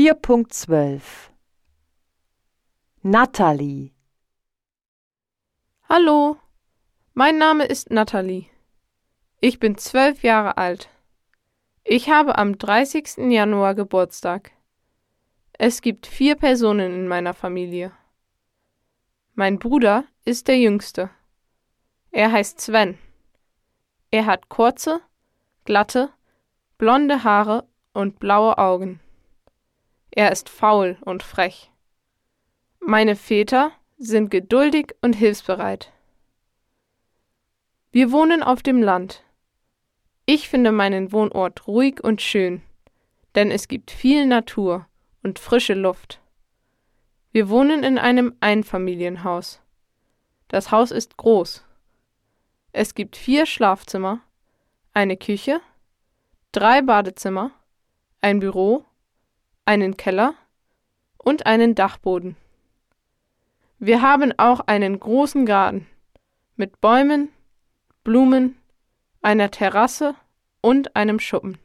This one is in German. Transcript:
4.12 Natalie Hallo, mein Name ist Natalie. Ich bin zwölf Jahre alt. Ich habe am 30. Januar Geburtstag. Es gibt vier Personen in meiner Familie. Mein Bruder ist der jüngste. Er heißt Sven. Er hat kurze, glatte, blonde Haare und blaue Augen. Er ist faul und frech. Meine Väter sind geduldig und hilfsbereit. Wir wohnen auf dem Land. Ich finde meinen Wohnort ruhig und schön, denn es gibt viel Natur und frische Luft. Wir wohnen in einem Einfamilienhaus. Das Haus ist groß. Es gibt vier Schlafzimmer, eine Küche, drei Badezimmer, ein Büro, einen Keller und einen Dachboden. Wir haben auch einen großen Garten mit Bäumen, Blumen, einer Terrasse und einem Schuppen.